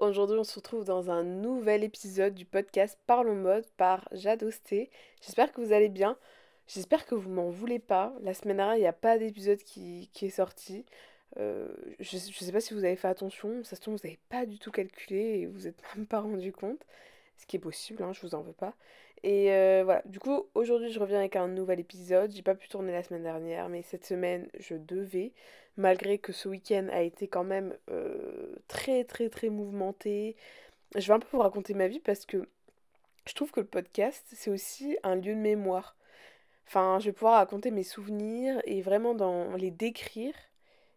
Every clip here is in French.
aujourd'hui on se retrouve dans un nouvel épisode du podcast Parlons mode par Jade Osté. J'espère que vous allez bien, j'espère que vous m'en voulez pas. La semaine dernière il n'y a pas d'épisode qui, est sorti. Euh, je ne sais pas si vous avez fait attention, ça se trouve vous n'avez pas du tout calculé et vous n'êtes même pas rendu compte. Ce qui est possible, hein, je vous en veux pas. Et euh, voilà, du coup, aujourd'hui, je reviens avec un nouvel épisode. J'ai pas pu tourner la semaine dernière, mais cette semaine, je devais, malgré que ce week-end a été quand même euh, très, très, très mouvementé. Je vais un peu vous raconter ma vie parce que je trouve que le podcast, c'est aussi un lieu de mémoire. Enfin, je vais pouvoir raconter mes souvenirs et vraiment dans les décrire.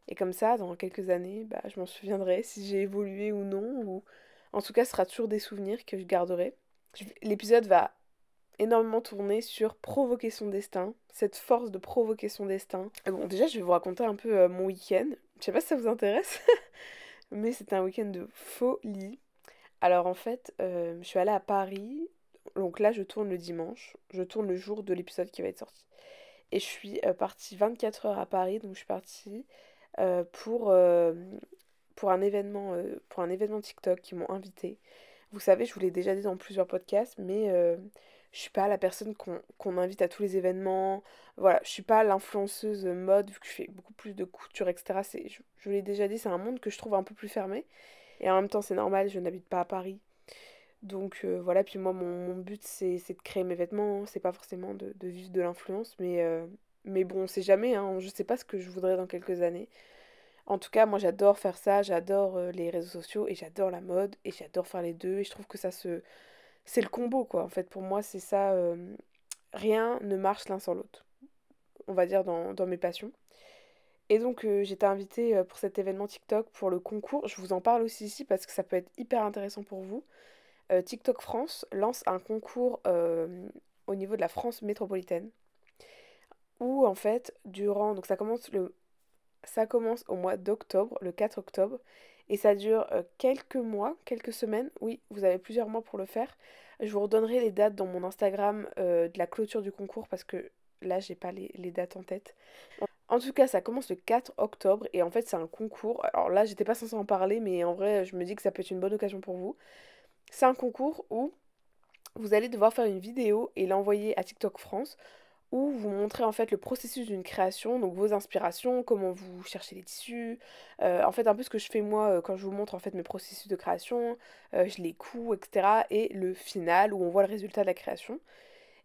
Et comme ça, dans quelques années, bah, je m'en souviendrai si j'ai évolué ou non. Ou... En tout cas, ce sera toujours des souvenirs que je garderai. L'épisode va énormément tourné sur provoquer son destin, cette force de provoquer son destin. Bon, déjà, je vais vous raconter un peu euh, mon week-end. Je sais pas si ça vous intéresse, mais c'était un week-end de folie. Alors en fait, euh, je suis allée à Paris. Donc là, je tourne le dimanche. Je tourne le jour de l'épisode qui va être sorti. Et je suis euh, partie 24 heures à Paris. Donc je suis partie pour, pour, un événement, pour un événement TikTok qui m'ont invité. Vous savez, je vous l'ai déjà dit dans plusieurs podcasts, mais je suis pas la personne qu'on invite à tous les événements. Voilà, je suis pas l'influenceuse mode, vu que je fais beaucoup plus de couture, etc. Je, je l'ai déjà dit, c'est un monde que je trouve un peu plus fermé. Et en même temps, c'est normal, je n'habite pas à Paris. Donc euh, voilà, puis moi, mon, but, c'est de créer mes vêtements. C'est pas forcément de, vivre de l'influence, mais, euh, mais bon, on sait jamais. Hein, je sais pas ce que je voudrais dans quelques années. En tout cas, moi, j'adore faire ça. J'adore euh, les réseaux sociaux et j'adore la mode et j'adore faire les deux. Et je trouve que ça se c'est le combo, quoi. En fait, pour moi, c'est ça. Euh, rien ne marche l'un sans l'autre. On va dire dans, mes passions. Et donc, euh, j'étais invitée euh, pour cet événement TikTok pour le concours. Je vous en parle aussi ici parce que ça peut être hyper intéressant pour vous. TikTok France lance un concours au niveau de la France métropolitaine. Où, en fait, durant. Donc, ça commence, le, ça commence au mois d'octobre, le 4 octobre. Et ça dure euh, quelques mois, quelques semaines. Oui, vous avez plusieurs mois pour le faire. Je vous redonnerai les dates dans mon Instagram euh, de la clôture du concours parce que là, j'ai pas les, dates en tête. En tout cas, ça commence le 4 octobre et en fait, c'est un concours. Alors là, j'étais pas censée en parler, mais en vrai, je me dis que ça peut être une bonne occasion pour vous. C'est un concours où vous allez devoir faire une vidéo et l'envoyer à TikTok France où vous montrez en fait le processus d'une création, donc vos inspirations, comment vous cherchez les tissus, euh, en fait un peu ce que je fais moi euh, quand je vous montre en fait mes processus de création, euh, je les couds, etc. et le final où on voit le résultat de la création.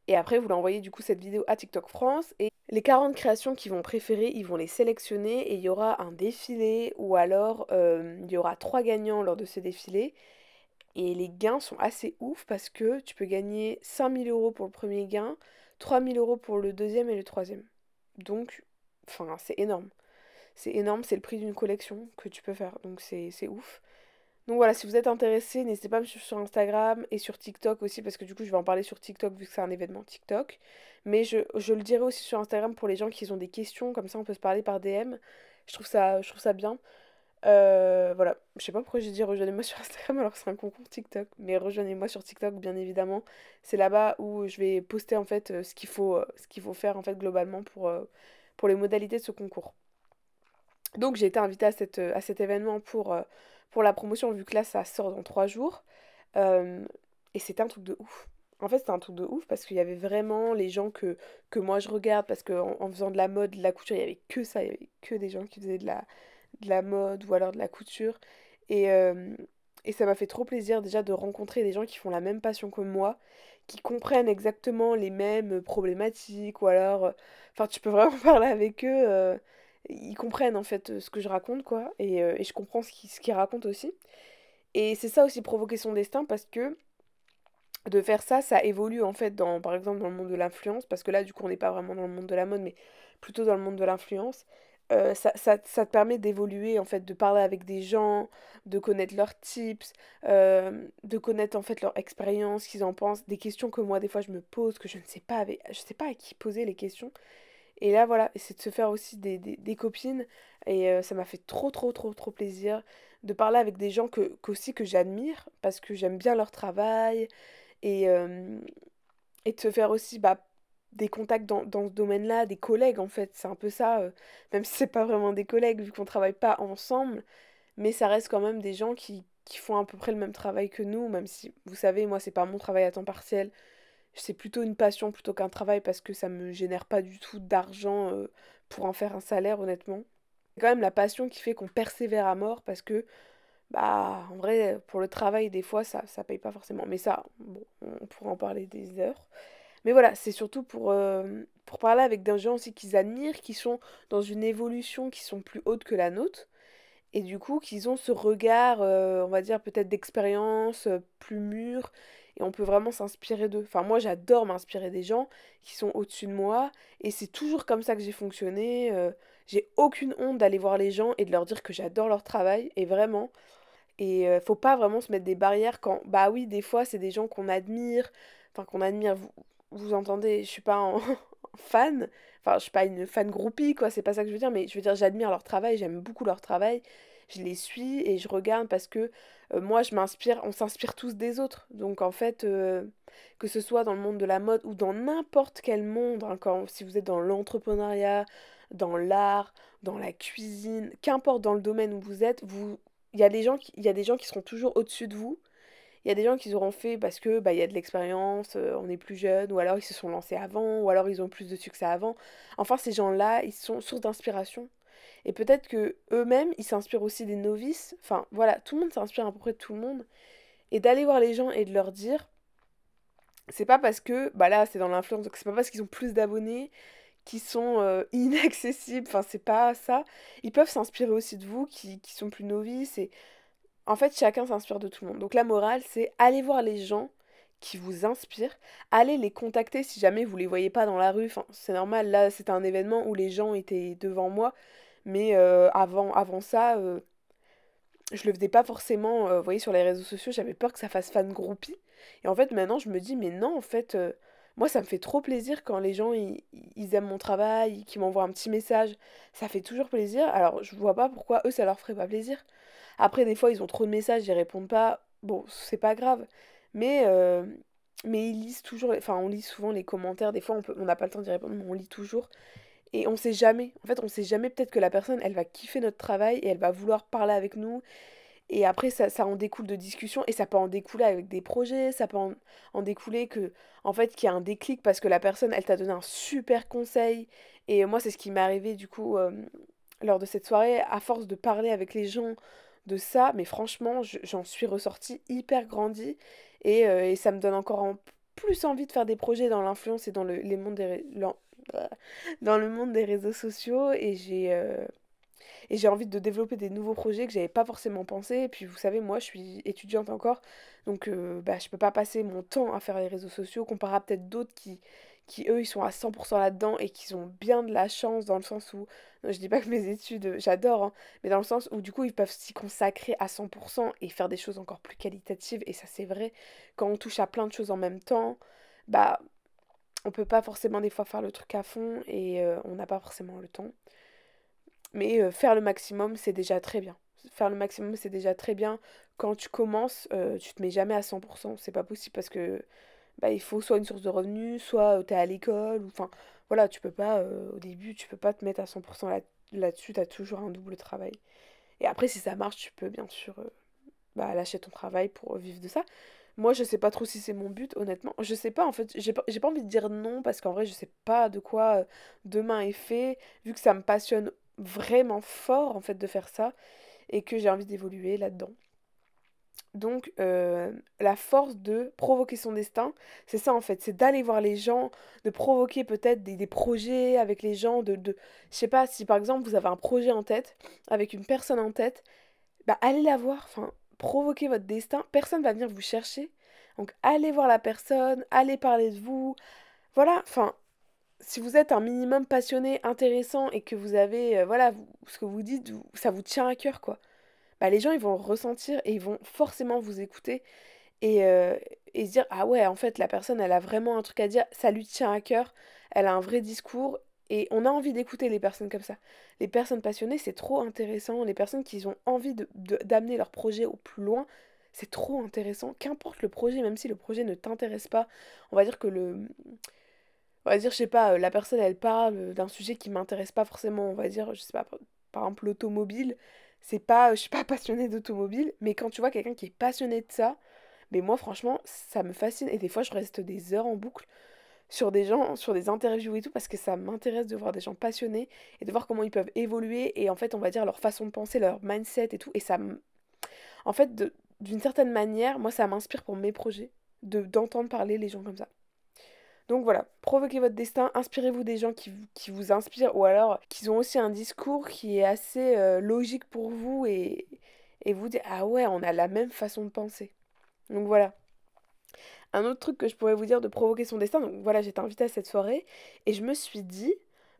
Et après vous l'envoyez du coup cette vidéo à TikTok France et les 40 créations qu'ils vont préférer, ils vont les sélectionner et il y aura un défilé ou alors il y aura trois gagnants lors de ce défilé. Et les gains sont assez ouf parce que tu peux gagner 5000 euros pour le premier gain, 3000 euros pour le deuxième et le troisième. Donc, enfin, c'est énorme. C'est énorme, c'est le prix d'une collection que tu peux faire. Donc, c'est ouf. Donc voilà, si vous êtes intéressé, n'hésitez pas à me suivre sur Instagram et sur TikTok aussi, parce que du coup, je vais en parler sur TikTok vu que c'est un événement TikTok. Mais je, le dirai aussi sur Instagram pour les gens qui ont des questions, comme ça on peut se parler par DM. Je trouve ça, je trouve ça bien. Euh, voilà, je sais pas pourquoi j'ai dit rejoignez-moi sur Instagram alors que c'est un concours TikTok, mais rejoignez-moi sur TikTok bien évidemment. C'est là-bas où je vais poster en fait euh, ce qu'il faut, euh, ce qu'il faut faire en fait globalement pour, les modalités de ce concours. Donc j'ai été invitée à, cet événement pour, la promotion vu que là ça sort dans trois jours. et c'était un truc de ouf. En fait, c'était un truc de ouf parce qu'il y avait vraiment les gens que, moi je regarde parce qu'en en faisant de la mode, de la couture, il y avait que ça, il y avait que des gens qui faisaient de la, de la mode ou alors de la couture. Et, euh, et ça m'a fait trop plaisir déjà de rencontrer des gens qui font la même passion que moi, qui comprennent exactement les mêmes problématiques ou alors... Euh, enfin, tu peux vraiment parler avec eux. Euh, ils comprennent en fait ce que je raconte quoi. Et, et je comprends ce qu'ils racontent aussi. Et c'est ça aussi provoquer son destin parce que de faire ça, ça évolue en fait dans, par exemple dans le monde de l'influence, parce que là du coup on n'est pas vraiment dans le monde de la mode, mais plutôt dans le monde de l'influence. Euh, ça, ça, ça, te permet d'évoluer, en fait, de parler avec des gens, de connaître leurs tips, euh, de connaître en fait leur expérience, qu'ils en pensent, des questions que moi des fois je me pose, que je ne sais pas, je sais pas à qui poser les questions. Et là voilà, c'est de se faire aussi des, des, des copines. Et euh, ça m'a fait trop trop trop trop plaisir de parler avec des gens que, aussi que j'admire parce que j'aime bien leur travail. Et, et de se faire aussi bah, des contacts dans, ce domaine-là, des collègues en fait, c'est un peu ça, euh, même si c'est pas vraiment des collègues vu qu'on travaille pas ensemble, mais ça reste quand même des gens qui, qui font à peu près le même travail que nous, même si, vous savez, moi, c'est pas mon travail à temps partiel. C'est plutôt une passion plutôt qu'un travail parce que ça me génère pas du tout d'argent euh, pour en faire un salaire, honnêtement. C'est quand même la passion qui fait qu'on persévère à mort parce que, bah, en vrai, pour le travail, des fois, ça, ça paye pas forcément. Mais ça, bon, on pourra en parler des heures. Mais voilà, c'est surtout pour, euh, pour parler avec des gens aussi qu'ils admirent, qui sont dans une évolution qui sont plus hautes que la nôtre. Et du coup, qu'ils ont ce regard, euh, on va dire peut-être d'expérience euh, plus mûr. Et on peut vraiment s'inspirer d'eux. Enfin, moi, j'adore m'inspirer des gens qui sont au-dessus de moi. Et c'est toujours comme ça que j'ai fonctionné. j'ai aucune honte d'aller voir les gens et de leur dire que j'adore leur travail. Et vraiment. Et faut pas vraiment se mettre des barrières quand, bah oui, des fois, c'est des gens qu'on admire. Enfin, qu'on admire. Vous, entendez, je suis pas fan, enfin je suis pas une fan groupie quoi, c'est pas ça que je veux dire, mais je veux dire j'admire leur travail, j'aime beaucoup leur travail, je les suis et je regarde parce que euh, moi je m'inspire, on s'inspire tous des autres, donc en fait euh, que ce soit dans le monde de la mode ou dans n'importe quel monde, hein, quand, si vous êtes dans l'entrepreneuriat, dans l'art, dans la cuisine, qu'importe dans le domaine où vous êtes, vous il y a des gens qui, il y a des gens qui seront toujours au-dessus de vous il y a des gens qui auront fait parce que bah, il y a de l'expérience, euh, on est plus jeune, ou alors ils se sont lancés avant, ou alors ils ont plus de succès avant. Enfin, ces gens-là, ils sont source d'inspiration. Et peut-être que eux-mêmes, ils s'inspirent aussi des novices. Enfin, voilà, tout le monde s'inspire à peu près de tout le monde. Et d'aller voir les gens et de leur dire, c'est pas parce que, bah là, c'est dans l'influence, donc c'est pas parce qu'ils ont plus d'abonnés qui sont euh, inaccessibles, enfin, c'est pas ça. Ils peuvent s'inspirer aussi de vous qui, qui sont plus novices et en fait, chacun s'inspire de tout le monde. Donc la morale, c'est aller voir les gens qui vous inspirent, allez les contacter si jamais vous les voyez pas dans la rue. C'est normal, là c'était un événement où les gens étaient devant moi, mais euh, avant, avant ça, euh, je le faisais pas forcément, euh, vous voyez, sur les réseaux sociaux, j'avais peur que ça fasse fan groupie. Et en fait, maintenant, je me dis, mais non, en fait, moi, ça me fait trop plaisir quand les gens, ils, aiment mon travail, qu'ils m'envoient un petit message. Ça fait toujours plaisir. Alors, je vois pas pourquoi eux, ça leur ferait pas plaisir. Après, des fois, ils ont trop de messages, ils répondent pas. Bon, c'est pas grave. Mais, euh, mais ils lisent toujours. Enfin, on lit souvent les commentaires. Des fois, on peut, on n'a pas le temps d'y répondre, mais on lit toujours. Et on sait jamais. En fait, on sait jamais. Peut-être que la personne, elle va kiffer notre travail et elle va vouloir parler avec nous. Et après, ça, ça en découle de discussions et ça peut en découler avec des projets, ça peut en, découler que, en fait, qu'il y a un déclic parce que la personne, elle t'a donné un super conseil. Et moi, c'est ce qui m'est arrivé, du coup, euh, lors de cette soirée, à force de parler avec les gens, de ça, mais franchement, j'en suis ressortie hyper grandie. Et, euh, et, ça me donne encore en plus envie de faire des projets dans l'influence et dans le, les mondes des, dans le monde des réseaux sociaux. Et j'ai euh, et j'ai envie de développer des nouveaux projets que j'avais pas forcément pensé et puis vous savez moi je suis étudiante encore. Donc euh, bah, je peux pas passer mon temps à faire les réseaux sociaux comparé à peut-être d'autres qui qui eux ils sont à 100% là-dedans et qui ont bien de la chance dans le sens où je dis pas que mes études j'adore hein, mais dans le sens où du coup ils peuvent s'y consacrer à 100% et faire des choses encore plus qualitatives et ça c'est vrai. Quand on touche à plein de choses en même temps bah on peut pas forcément des fois faire le truc à fond et euh, on n'a pas forcément le temps. Mais euh, faire le maximum c'est déjà très bien. Faire le maximum c'est déjà très bien. Quand tu commences euh, tu te mets jamais à 100% c'est pas possible parce que bah, il faut soit une source de revenus, soit tu es à l'école, ou enfin voilà, tu peux pas, au début, tu peux pas te mettre à 100% là, là-dessus, tu as toujours un double travail. Et après, si ça marche, tu peux bien sûr bah, lâcher ton travail pour vivre de ça. Moi, je sais pas trop si c'est mon but, honnêtement. Je sais pas, en fait, j'ai pas, pas envie de dire non, parce qu'en vrai, je sais pas de quoi demain est fait, vu que ça me passionne vraiment fort, en fait, de faire ça, et que j'ai envie d'évoluer là-dedans. Donc euh, la force de provoquer son destin, c'est ça en fait, c'est d'aller voir les gens, de provoquer peut-être des, projets avec les gens, de, de... Je sais pas, si par exemple vous avez un projet en tête, avec une personne en tête, bah allez la voir, enfin, provoquez votre destin, personne va venir vous chercher. Donc allez voir la personne, allez parler de vous. Voilà, enfin, si vous êtes un minimum passionné, intéressant et que vous avez, euh, voilà, ce que vous dites, ça vous tient à cœur quoi bah, les gens ils vont ressentir et ils vont forcément vous écouter et, euh, et se dire ah ouais en fait la personne elle a vraiment un truc à dire, ça lui tient à cœur, elle a un vrai discours et on a envie d'écouter les personnes comme ça. Les personnes passionnées c'est trop intéressant, les personnes qui ont envie d'amener leur projet au plus loin, c'est trop intéressant, qu'importe le projet, même si le projet ne t'intéresse pas, on va dire que le... On va dire, je sais pas, la personne elle parle d'un sujet qui m'intéresse pas forcément, on va dire, je sais pas, par exemple l'automobile, c'est pas, je suis pas passionnée d'automobile, mais quand tu vois quelqu'un qui est passionné de ça, mais moi franchement, ça me fascine. Et des fois, je reste des heures en boucle sur des gens, sur des interviews et tout, parce que ça m'intéresse de voir des gens passionnés et de voir comment ils peuvent évoluer et en fait, on va dire leur façon de penser, leur mindset et tout. Et ça, en fait, d'une certaine manière, moi, ça m'inspire pour mes projets, de d'entendre parler les gens comme ça. Donc voilà, provoquez votre destin, inspirez-vous des gens qui, vous inspirent ou alors qui ont aussi un discours qui est assez euh, logique pour vous et, vous dites ah ouais, on a la même façon de penser. Donc voilà. Un autre truc que je pourrais vous dire de provoquer son destin, donc voilà, j'étais invitée à cette soirée et je me suis dit,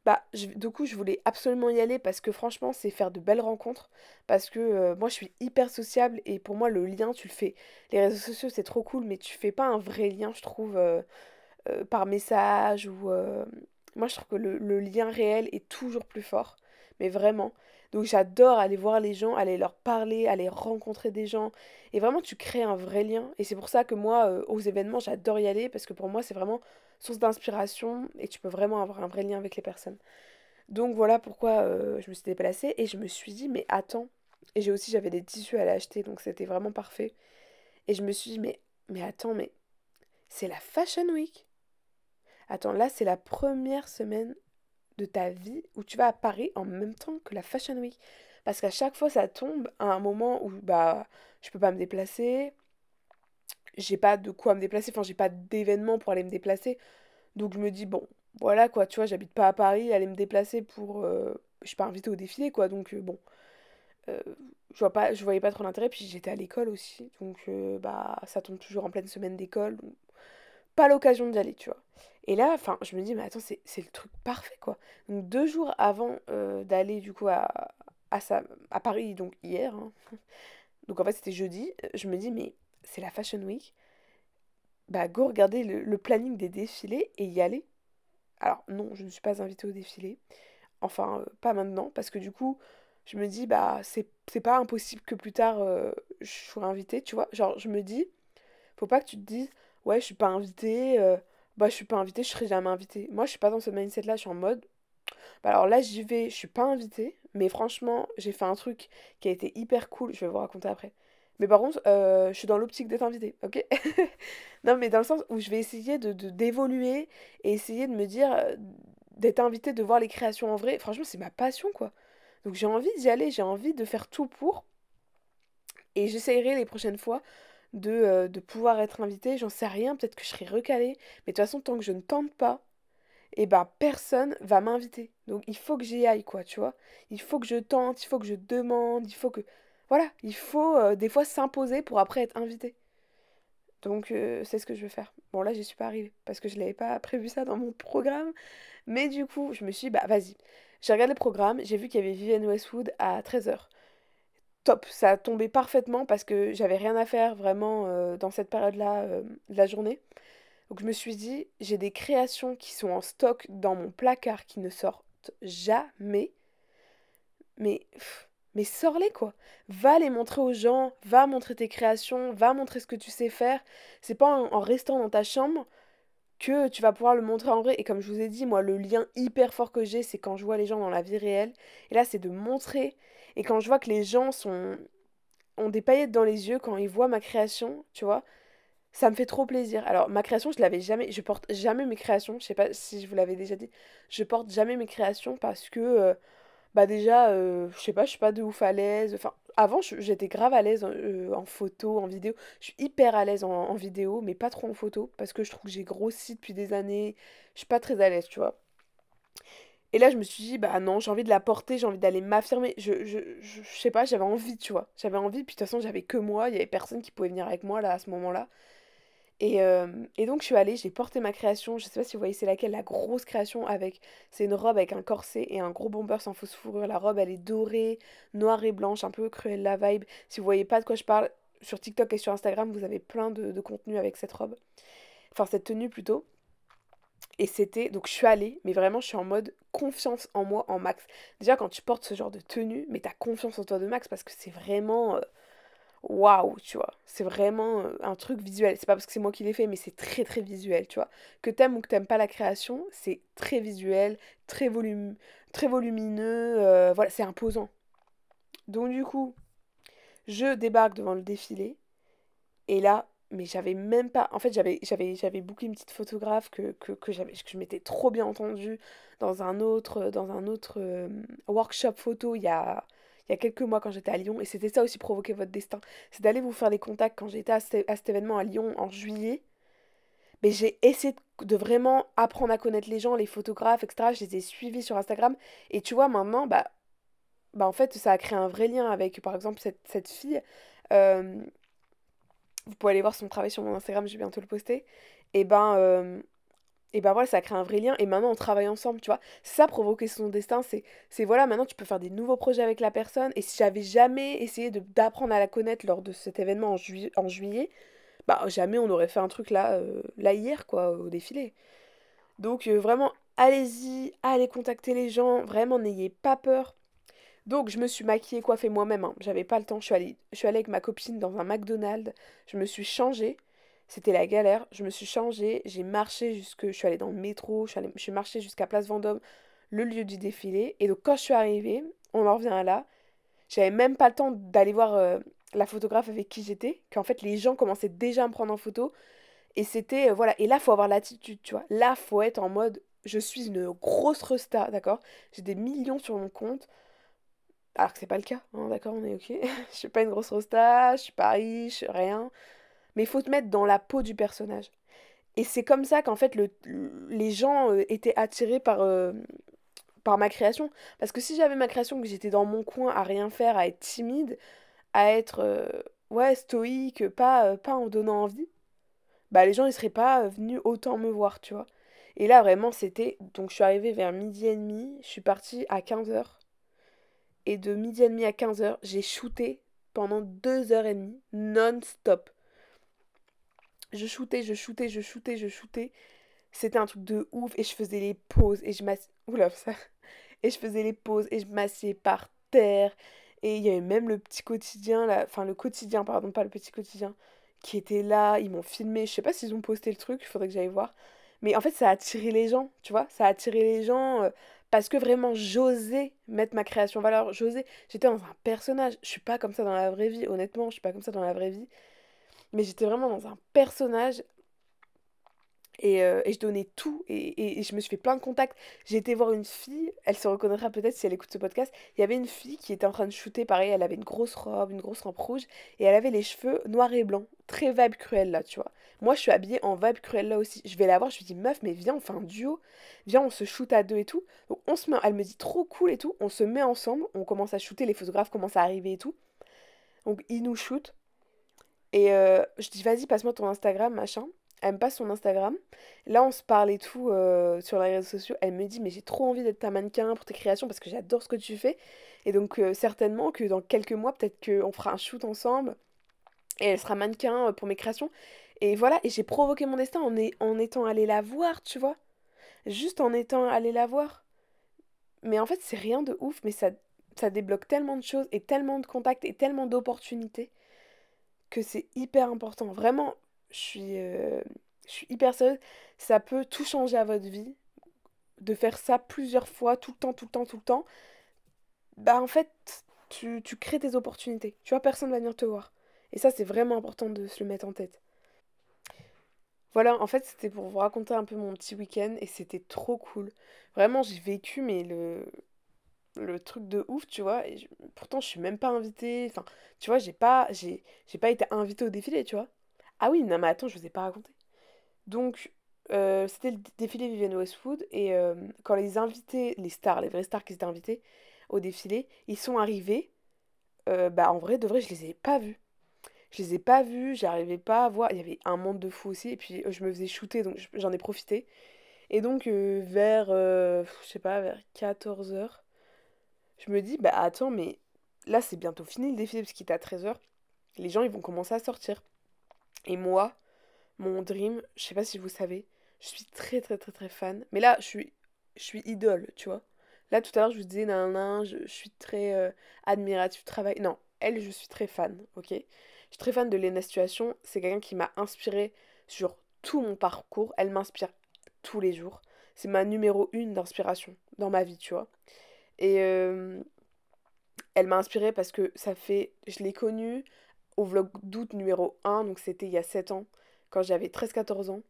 bah, du coup, je voulais absolument y aller parce que franchement, c'est faire de belles rencontres. Parce que euh, moi, je suis hyper sociable et pour moi, le lien, tu le fais. Les réseaux sociaux, c'est trop cool, mais tu fais pas un vrai lien, je trouve, euh, euh, par message ou. Moi, je trouve que le lien réel est toujours plus fort. Mais vraiment. Donc j'adore aller voir les gens, aller leur parler, aller rencontrer des gens. Et vraiment, tu crées un vrai lien. Et c'est pour ça que moi, euh, aux événements, j'adore y aller parce que pour moi, c'est vraiment source d'inspiration et tu peux vraiment avoir un vrai lien avec les personnes. Donc voilà pourquoi euh, je me suis déplacée et je me suis dit, mais attends. Et j'ai aussi, j'avais des tissus à l'acheter, donc c'était vraiment parfait. Et je me suis dit, mais, mais attends, mais c'est la Fashion Week. Attends, là, c'est la première semaine de ta vie où tu vas à Paris en même temps que la Fashion Week. Parce qu'à chaque fois, ça tombe à un moment où bah, je peux pas me déplacer, j'ai pas de quoi me déplacer, enfin, j'ai pas d'événement pour aller me déplacer. Donc je me dis, bon, voilà quoi, tu vois, j'habite pas à Paris, aller me déplacer pour. Euh, je suis pas invitée au défilé quoi, donc euh, bon. Euh, je, vois pas, je voyais pas trop l'intérêt, puis j'étais à l'école aussi, donc bah ça tombe toujours en pleine semaine d'école, pas l'occasion d'y aller, tu vois. Et là, enfin, je me dis, mais attends, c'est le truc parfait, quoi. Donc, deux jours avant euh, d'aller, du coup, à, à, Paris, donc hier, hein. donc en fait, c'était jeudi, je me dis, mais c'est la Fashion Week. Bah, go regarder le, planning des défilés et y aller. Alors, non, je ne suis pas invitée au défilé. Enfin, euh, pas maintenant, parce que du coup, je me dis, bah, c'est pas impossible que plus tard, euh, je sois invitée, tu vois. Genre, je me dis, faut pas que tu te dises, ouais, je suis pas invitée bah je suis pas invitée, je serai jamais invitée. Moi je suis pas dans ce mindset là, je suis en mode bah alors là j'y vais, je suis pas invitée, mais franchement j'ai fait un truc qui a été hyper cool, je vais vous raconter après. Mais par contre, euh, je suis dans l'optique d'être invitée, ok? Non mais dans le sens où je vais essayer de d'évoluer et essayer de me dire euh, d'être invitée, de voir les créations en vrai. Franchement c'est ma passion quoi. Donc j'ai envie d'y aller, j'ai envie de faire tout pour. Et j'essayerai les prochaines fois euh, de, pouvoir être invité, j'en sais rien, peut-être que je serai recalée, mais de toute façon, tant que je ne tente pas, et eh ben personne va m'inviter. Donc il faut que j'y aille, quoi, tu vois. Il faut que je tente, il faut que je demande, il faut que... Voilà, il faut euh, des fois s'imposer pour après être invité. Donc euh, c'est ce que je veux faire. Bon là j'y suis pas arrivée parce que je n'avais pas prévu ça dans mon programme. Mais du coup je me suis dit bah vas-y. J'ai regardé le programme, j'ai vu qu'il y avait Vivienne Westwood à 13h top, ça a tombé parfaitement parce que j'avais rien à faire vraiment euh, dans cette période-là euh, de la journée. Donc je me suis dit, j'ai des créations qui sont en stock dans mon placard qui ne sortent jamais. Mais, mais sors-les quoi. Va les montrer aux gens, va montrer tes créations, va montrer ce que tu sais faire. C'est pas en restant dans ta chambre que tu vas pouvoir le montrer en vrai. Et comme je vous ai dit, moi, le lien hyper fort que j'ai, c'est quand je vois les gens dans la vie réelle. Et là, c'est de montrer et quand je vois que les gens sont ont des paillettes dans les yeux quand ils voient ma création, tu vois, ça me fait trop plaisir. Alors ma création, je l'avais jamais, je porte jamais mes créations. Je sais pas si je vous l'avais déjà dit, je porte jamais mes créations parce que euh, bah déjà, euh, je sais pas, je suis pas de ouf à l'aise. Enfin, avant, j'étais grave à l'aise euh, en, photo, en vidéo. Je suis hyper à l'aise en, en, vidéo, mais pas trop en photo parce que je trouve que j'ai grossi depuis des années. Je suis pas très à l'aise, tu vois. Et là, je me suis dit, bah non, j'ai envie de la porter, j'ai envie d'aller m'affirmer. Je, je, je, sais pas, j'avais envie, tu vois. J'avais envie, puis de toute façon, j'avais que moi, il y avait personne qui pouvait venir avec moi là à ce moment-là. Et, euh, et, donc, je suis allée, j'ai porté ma création. Je sais pas si vous voyez, c'est laquelle, la grosse création avec. C'est une robe avec un corset et un gros bomber sans fausse fourrure. La robe, elle est dorée, noire et blanche, un peu cruelle la vibe. Si vous voyez pas de quoi je parle, sur TikTok et sur Instagram, vous avez plein de, de contenu avec cette robe. Enfin, cette tenue plutôt. Et c'était, donc je suis allée, mais vraiment je suis en mode confiance en moi en max. Déjà quand tu portes ce genre de tenue, mais t'as confiance en toi de max parce que c'est vraiment euh, waouh, tu vois. C'est vraiment euh, un truc visuel. C'est pas parce que c'est moi qui l'ai fait, mais c'est très très visuel, tu vois. Que t'aimes ou que t'aimes pas la création, c'est très visuel, très, volumineux, euh, voilà, c'est imposant. Donc du coup, je débarque devant le défilé. Et là, mais j'avais même pas. En fait, j'avais, j'avais, booké une petite photographe que, que, que je m'étais trop bien entendue dans un autre, dans un autre euh, workshop photo il y a, y a quelques mois quand j'étais à Lyon. Et c'était ça aussi provoquer votre destin. C'est d'aller vous faire des contacts quand j'étais à, à, cet événement à Lyon en juillet. Mais j'ai essayé de, vraiment apprendre à connaître les gens, les photographes, etc. Je les ai suivis sur Instagram. Et tu vois, maintenant, bah, bah en fait, ça a créé un vrai lien avec, par exemple, cette, cette fille. Euh, vous pouvez aller voir son travail sur mon Instagram, je vais bientôt le poster. Et ben, euh, et ben voilà, ça crée un vrai lien. Et maintenant, on travaille ensemble, tu vois. Ça, provoquer son destin, c'est, voilà, maintenant, tu peux faire des nouveaux projets avec la personne. Et si j'avais jamais essayé d'apprendre à la connaître lors de cet événement en, juillet en juillet, bah jamais on aurait fait un truc là, euh, là hier, quoi, au défilé. Donc, euh, vraiment, allez-y, allez contacter les gens. Vraiment, n'ayez pas peur. Donc je me suis maquillée, coiffée moi-même. Hein. J'avais pas le temps. Je suis, allée, je suis allée avec ma copine dans un McDonald's. Je me suis changée. C'était la galère. Je me suis changée. J'ai marché jusque. Je suis allée dans le métro. Je suis, allée, marchée jusqu'à Place Vendôme, le lieu du défilé. Et donc quand je suis arrivée, on en revient là. J'avais même pas le temps d'aller voir euh, la photographe avec qui j'étais. Qu'en fait les gens commençaient déjà à me prendre en photo. Et c'était. Euh, voilà. Et là, faut avoir l'attitude, tu vois. Là, faut être en mode. Je suis une grosse resta, d'accord? J'ai des millions sur mon compte. Alors que c'est pas le cas, hein, d'accord, on est ok. je suis pas une grosse rosta, je suis pas riche, rien. Mais il faut te mettre dans la peau du personnage. Et c'est comme ça qu'en fait le, les gens euh, étaient attirés par, euh, par ma création. Parce que si j'avais ma création, que j'étais dans mon coin à rien faire, à être timide, à être euh, stoïque, pas, pas en donnant envie, bah les gens ils seraient pas venus autant me voir, tu vois. Et là vraiment c'était. Donc je suis arrivée vers midi et demi, je suis partie à 15h et de midi et demi à 15h, j'ai shooté pendant 2h30 non-stop. Je shootais, je shootais, je shootais, je shootais. C'était un truc de ouf et je faisais les pauses et je m'asseyais. Oula, ça. Et je faisais les pauses et je m'asseyais par terre. Et il y avait même le petit quotidien, là, enfin le quotidien, pardon, pas le petit quotidien, qui était là. Ils m'ont filmé. Je sais pas s'ils ont posté le truc, il faudrait que j'aille voir. Mais en fait, ça a attiré les gens, tu vois. Ça a attiré les gens. Euh, parce que vraiment j'osais mettre ma création en valeur, j'osais, j'étais dans un personnage, je suis pas comme ça dans la vraie vie, honnêtement, je suis pas comme ça dans la vraie vie, mais j'étais vraiment dans un personnage et, euh, et je donnais tout et, je me suis fait plein de contacts. J'ai été voir une fille, elle se reconnaîtra peut-être si elle écoute ce podcast, il y avait une fille qui était en train de shooter, pareil, elle avait une grosse robe, une grosse robe rouge et elle avait les cheveux noirs et blancs, très vibe cruel là, tu vois. Moi, je suis habillée en vibe cruelle là aussi. Je vais la voir, je lui dis, meuf, mais viens, on fait un duo. Viens, on se shoot à deux et tout. On se met, elle me dit, trop cool et tout. On se met ensemble, on commence à shooter, les photographes commencent à arriver et tout. Donc, ils nous shootent. Et euh, je dis, vas-y, passe-moi ton Instagram, machin. Elle me passe son Instagram. Là, on se parle et tout euh, sur les réseaux sociaux. Elle me dit, mais j'ai trop envie d'être ta mannequin pour tes créations parce que j'adore ce que tu fais. Et donc, euh, certainement que dans quelques mois, peut-être qu'on fera un shoot ensemble. Et elle sera mannequin pour mes créations. Et voilà, et j'ai provoqué mon destin en, étant allé la voir, tu vois. Juste en étant allé la voir. Mais en fait, c'est rien de ouf, mais ça, ça débloque tellement de choses et tellement de contacts et tellement d'opportunités que c'est hyper important. Vraiment, je suis, euh, je suis hyper sérieuse. Ça peut tout changer à votre vie. De faire ça plusieurs fois, tout le temps, tout le temps, tout le temps. Bah en fait, tu, tu crées tes opportunités. Tu vois, personne va venir te voir. Et ça, c'est vraiment important de se le mettre en tête. Voilà, en fait, c'était pour vous raconter un peu mon petit week-end et c'était trop cool. Vraiment, j'ai vécu, mais le, le truc de ouf, tu vois. Et pourtant, je suis même pas invitée. Enfin, tu vois, j'ai pas, j'ai pas été invitée au défilé, tu vois. Ah oui, non, mais attends, je vous ai pas raconté. Donc, euh, c'était le défilé Vivienne Westwood et euh, quand les invités, les stars, les vrais stars qui étaient invités au défilé, ils sont arrivés, euh, bah en vrai, de vrai, je les ai pas vus. Je les ai pas vus, j'arrivais pas à voir. Il y avait un monde de fou aussi. Et puis je me faisais shooter, donc j'en ai profité. Et donc vers, je sais pas, vers 14h, je me dis, bah attends, mais là c'est bientôt fini le défilé parce qu'il est à 13h. Les gens ils vont commencer à sortir. Et moi, mon dream, je sais pas si vous savez, je suis très très très très fan. Mais là, je suis, je idole, tu vois. Là tout à l'heure je vous disais, nan, nan, je, suis très admirative du travail. Non, elle, je suis très fan, ok? Je suis très fan de Lena Situation. C'est quelqu'un qui m'a inspiré sur tout mon parcours. Elle m'inspire tous les jours. C'est ma numéro une d'inspiration dans ma vie, tu vois. Et euh, elle m'a inspirée parce que ça fait. Je l'ai connue au vlog d'août numéro 1, donc c'était il y a 7 ans, quand j'avais 13-14 ans.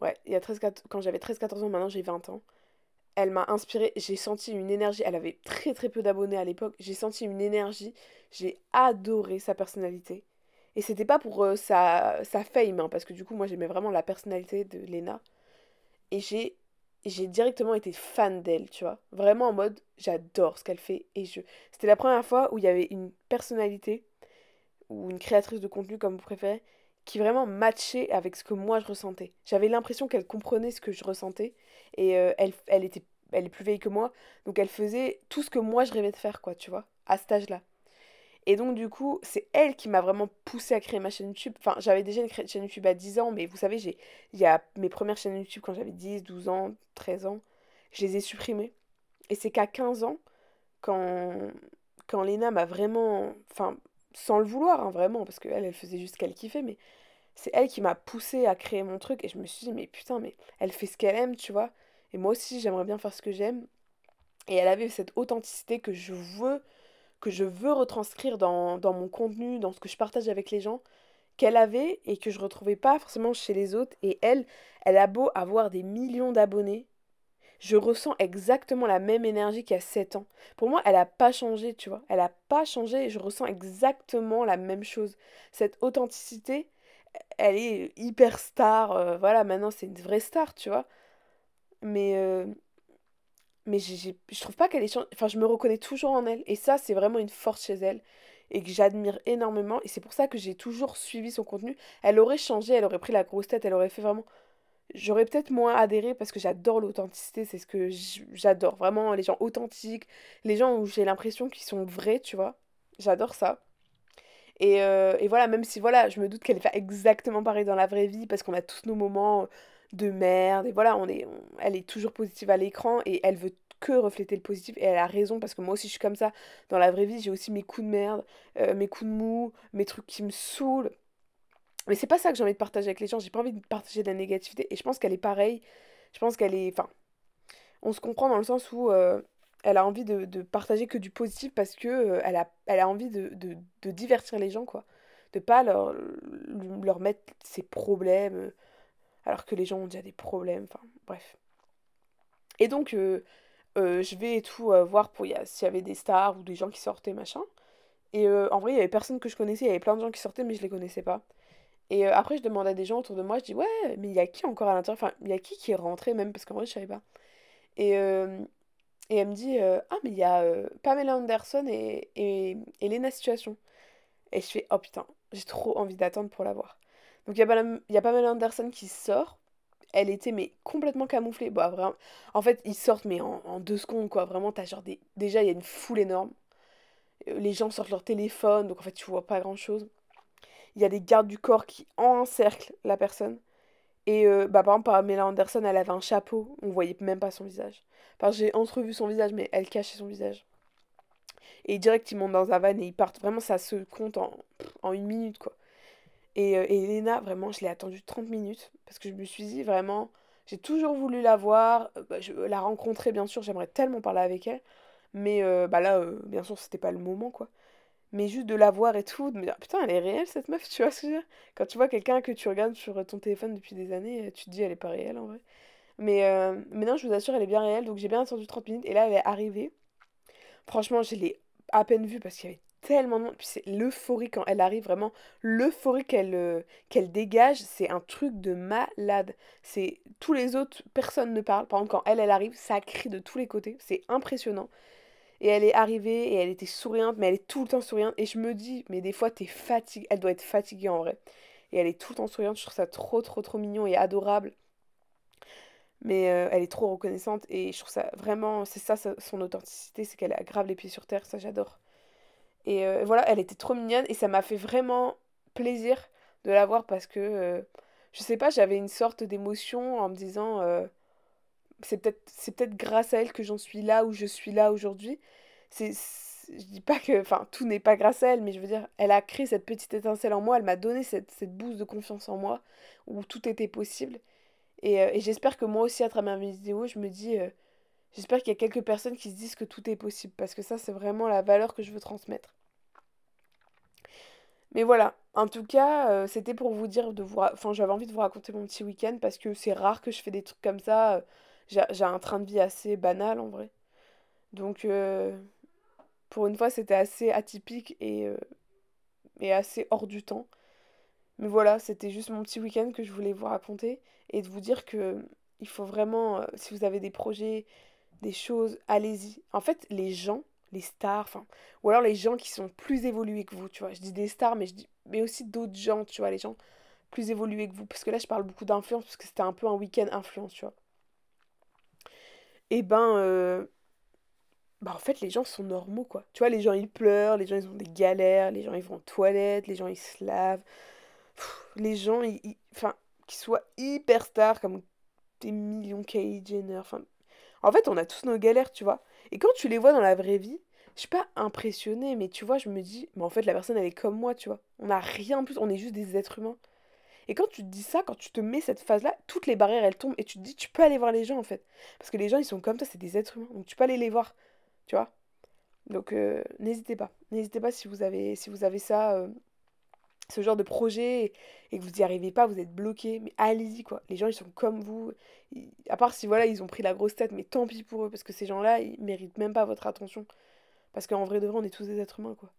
Ouais, il y a 13, quand j'avais 13-14 ans, maintenant j'ai 20 ans. Elle m'a inspirée, j'ai senti une énergie. Elle avait très très peu d'abonnés à l'époque. J'ai senti une énergie. J'ai adoré sa personnalité. Et c'était pas pour euh, sa, sa fame, hein, parce que du coup, moi j'aimais vraiment la personnalité de Lena. Et j'ai j'ai directement été fan d'elle, tu vois. Vraiment en mode, j'adore ce qu'elle fait. Et je... C'était la première fois où il y avait une personnalité, ou une créatrice de contenu, comme vous préférez, qui vraiment matchait avec ce que moi je ressentais. J'avais l'impression qu'elle comprenait ce que je ressentais. Et euh, elle, était, est plus vieille que moi. Donc elle faisait tout ce que moi je rêvais de faire, quoi, tu vois, à cet âge-là. Et donc, du coup, c'est elle qui m'a vraiment poussé à créer ma chaîne YouTube. Enfin, j'avais déjà une chaîne YouTube à 10 ans, mais vous savez, j'ai, il y a mes premières chaînes YouTube quand j'avais 10, 12 ans, 13 ans, je les ai supprimées. Et c'est qu'à 15 ans, quand, quand Léna m'a vraiment. Enfin, sans le vouloir, hein, vraiment, parce qu'elle, elle faisait juste ce qu'elle kiffait, mais c'est elle qui m'a poussé à créer mon truc. Et je me suis dit, mais putain, mais elle fait ce qu'elle aime, tu vois. Et moi aussi, j'aimerais bien faire ce que j'aime. Et elle avait cette authenticité que je veux que je veux retranscrire dans, mon contenu, dans ce que je partage avec les gens, qu'elle avait et que je retrouvais pas forcément chez les autres. Et elle, elle a beau avoir des millions d'abonnés, je ressens exactement la même énergie qu'il y a 7 ans. Pour moi, elle n'a pas changé, tu vois. Elle n'a pas changé et je ressens exactement la même chose. Cette authenticité, elle est hyper star. Euh, voilà, maintenant c'est une vraie star, tu vois. Mais euh, mais je trouve pas qu'elle est... Enfin, je me reconnais toujours en elle. Et ça, c'est vraiment une force chez elle. Et que j'admire énormément. Et c'est pour ça que j'ai toujours suivi son contenu. Elle aurait changé, elle aurait pris la grosse tête, elle aurait fait vraiment... J'aurais peut-être moins adhéré parce que j'adore l'authenticité, c'est ce que j'adore. Vraiment, les gens authentiques, les gens où j'ai l'impression qu'ils sont vrais, tu vois. J'adore ça. Et, euh, et, voilà, même si voilà, je me doute qu'elle fait exactement pareil dans la vraie vie parce qu'on a tous nos moments de merde. Et voilà, on est, elle est toujours positive à l'écran et elle veut que refléter le positif. Et elle a raison parce que moi aussi je suis comme ça. Dans la vraie vie, j'ai aussi mes coups de merde, euh, mes coups de mou, mes trucs qui me saoulent. Mais c'est pas ça que j'ai envie de partager avec les gens. J'ai pas envie de partager de la négativité. Et je pense qu'elle est pareille. Je pense qu'elle est. Enfin, on se comprend dans le sens où. Euh, elle a envie de, partager que du positif parce que euh, elle, a, elle a envie de, de, divertir les gens, quoi. De pas leur, leur mettre ses problèmes, alors que les gens ont déjà des problèmes, enfin bref. Et donc, euh, euh, je vais et tout euh, voir pour s'il y avait des stars ou des gens qui sortaient, machin. Et en vrai, il y avait personne que je connaissais, il y avait plein de gens qui sortaient, mais je les connaissais pas. Et après, je demande à des gens autour de moi, je dis, ouais, mais il y a qui encore à l'intérieur? Enfin, il y a qui qui est rentré même, parce qu'en vrai, je savais pas. Et, et elle me dit, ah, mais il y a Pamela Anderson et, et, et Lena Situation. Et je fais, oh putain, j'ai trop envie d'attendre pour la voir. Donc il y, a Pamela Anderson qui sort. Elle était mais complètement camouflée. Vraiment. En fait, ils sortent mais en, deux secondes quoi. Vraiment, t'as genre des... Déjà, il y a une foule énorme. Euh, les gens sortent leur téléphone, donc en fait, tu vois pas grand chose. Il y a des gardes du corps qui encerclent la personne. Et euh, bah, par exemple, Pamela Anderson, elle avait un chapeau. On voyait même pas son visage. Enfin, j'ai entrevu son visage, mais elle cachait son visage. Et direct, ils montent dans un van et ils partent. Vraiment, ça se compte en, en une minute, quoi. Et, euh, Elena, vraiment, je l'ai attendue 30 minutes parce que je me suis dit vraiment, j'ai toujours voulu la voir, euh, bah, je, la rencontrer bien sûr, j'aimerais tellement parler avec elle, mais euh, bah là, bien sûr, c'était pas le moment quoi. Mais juste de la voir et tout, de me dire putain, elle est réelle cette meuf, tu vois ce que je veux dire? Quand tu vois quelqu'un que tu regardes sur ton téléphone depuis des années, tu te dis elle est pas réelle en vrai. Mais, mais non, je vous assure, elle est bien réelle, donc j'ai bien attendu 30 minutes et là, elle est arrivée. Franchement, je l'ai à peine vue parce qu'il y avait tellement de monde. Puis c'est l'euphorie quand elle arrive, vraiment. L'euphorie qu'elle euh, qu'elle dégage, c'est un truc de malade. C'est tous les autres, personne ne parle. Par exemple, quand elle, elle arrive, ça crie de tous les côtés. C'est impressionnant. Et elle est arrivée et elle était souriante, mais elle est tout le temps souriante. Et je me dis, mais des fois, t'es fatiguée. Elle doit être fatiguée en vrai. Et elle est tout le temps souriante. Je trouve ça trop, trop, trop mignon et adorable. Mais euh, elle est trop reconnaissante et je trouve ça vraiment, c'est ça son authenticité, c'est qu'elle a grave les pieds sur terre, ça j'adore. Et euh, voilà, elle était trop mignonne et ça m'a fait vraiment plaisir de la voir parce que, euh, je sais pas, j'avais une sorte d'émotion en me disant, euh, c'est peut-être grâce à elle que j'en suis là où je suis là aujourd'hui. C'est, je dis pas que, enfin, tout n'est pas grâce à elle, mais je veux dire, elle a créé cette petite étincelle en moi, elle m'a donné cette, cette boost de confiance en moi où tout était possible. Et, et j'espère que moi aussi, à travers mes vidéos, je me dis, J'espère qu'il y a quelques personnes qui se disent que tout est possible, parce que ça, c'est vraiment la valeur que je veux transmettre. Mais voilà, en tout cas, euh, c'était pour vous dire de vous... Enfin, j'avais envie de vous raconter mon petit week-end, parce que c'est rare que je fais des trucs comme ça. euh, J'ai un train de vie assez banal, en vrai. Donc, euh, pour une fois, c'était assez atypique et, euh, et assez hors du temps. Mais voilà, c'était juste mon petit week-end que je voulais vous raconter et de vous dire que il faut vraiment, euh, si vous avez des projets, des choses, allez-y. En fait, les gens, les stars, enfin, ou alors les gens qui sont plus évolués que vous, tu vois. Je dis des stars, mais je dis, mais aussi d'autres gens, tu vois, les gens plus évolués que vous. Parce que là, je parle beaucoup d'influence, parce que c'était un peu un week-end influence, tu vois. Et ben, euh, bah en fait, les gens sont normaux, quoi. Tu vois, les gens, ils pleurent, les gens, ils ont des galères, les gens, ils vont aux toilettes, les gens, ils se lavent. Les gens, ils- enfin, qu'ils soient hyper stars, comme des millions Kylie Jenner, enfin, en fait, on a tous nos galères, tu vois. Et quand tu les vois dans la vraie vie, je suis pas impressionnée, mais tu vois, je me dis, mais en fait, la personne, elle est comme moi, tu vois. On n'a rien de plus, on est juste des êtres humains. Et quand tu te dis ça, quand tu te mets cette phase-là, toutes les barrières, elles tombent, et tu te dis, tu peux aller voir les gens, en fait. Parce que les gens, ils sont comme toi, c'est des êtres humains, donc tu peux aller les voir, tu vois. Donc, euh, n'hésitez pas. N'hésitez pas si vous avez, ça, euh, ce genre de projet, et, que vous n'y arrivez pas, vous êtes bloqué, mais allez-y, quoi. Les gens, ils sont comme vous. À part si, voilà, ils ont pris la grosse tête, mais tant pis pour eux, parce que ces gens-là, ils méritent même pas votre attention. Parce qu'en vrai de vrai, on est tous des êtres humains, quoi.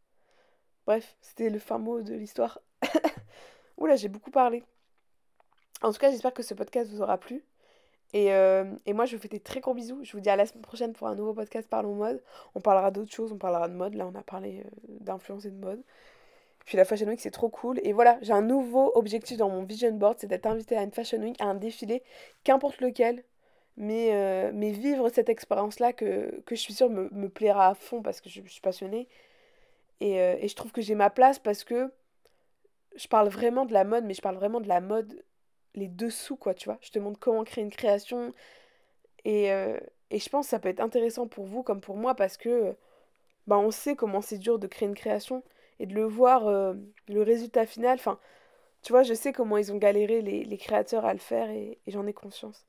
Bref, c'était le fin mot de l'histoire. Oula, j'ai beaucoup parlé. En tout cas, j'espère que ce podcast vous aura plu. Et, euh, et moi, je vous fais des très gros bisous. Je vous dis à la semaine prochaine pour un nouveau podcast Parlons mode. On parlera d'autres choses, on parlera de mode. Là, on a parlé euh, d'influence et de mode. Puis la Fashion Week, c'est trop cool. Et voilà, j'ai un nouveau objectif dans mon vision board, c'est d'être invité à une Fashion Week, à un défilé, qu'importe lequel. Mais, euh, mais vivre cette expérience-là que, que je suis sûre me, me plaira à fond parce que je, suis passionnée. Et, et je trouve que j'ai ma place parce que je parle vraiment de la mode, mais je parle vraiment de la mode, les dessous, quoi, tu vois. Je te montre comment créer une création. Et, euh, et je pense que ça peut être intéressant pour vous comme pour moi parce que bah, on sait comment c'est dur de créer une création et de le voir, euh, le résultat final. Enfin, tu vois, je sais comment ils ont galéré les, créateurs à le faire et, et j'en ai conscience.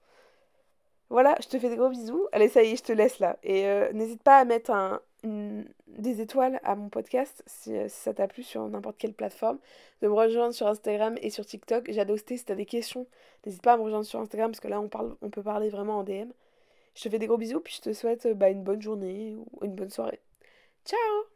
Voilà, je te fais des gros bisous. Allez, ça y est, je te laisse là. Et euh, n'hésite pas à mettre un, des étoiles à mon podcast si, euh, si ça t'a plu sur n'importe quelle plateforme. De me rejoindre sur Instagram et sur TikTok. J'ai adopté si t'as des questions. N'hésite pas à me rejoindre sur Instagram parce que là, on parle, on peut parler vraiment en DM. Je te fais des gros bisous puis je te souhaite euh, bah, une bonne journée ou une bonne soirée. Ciao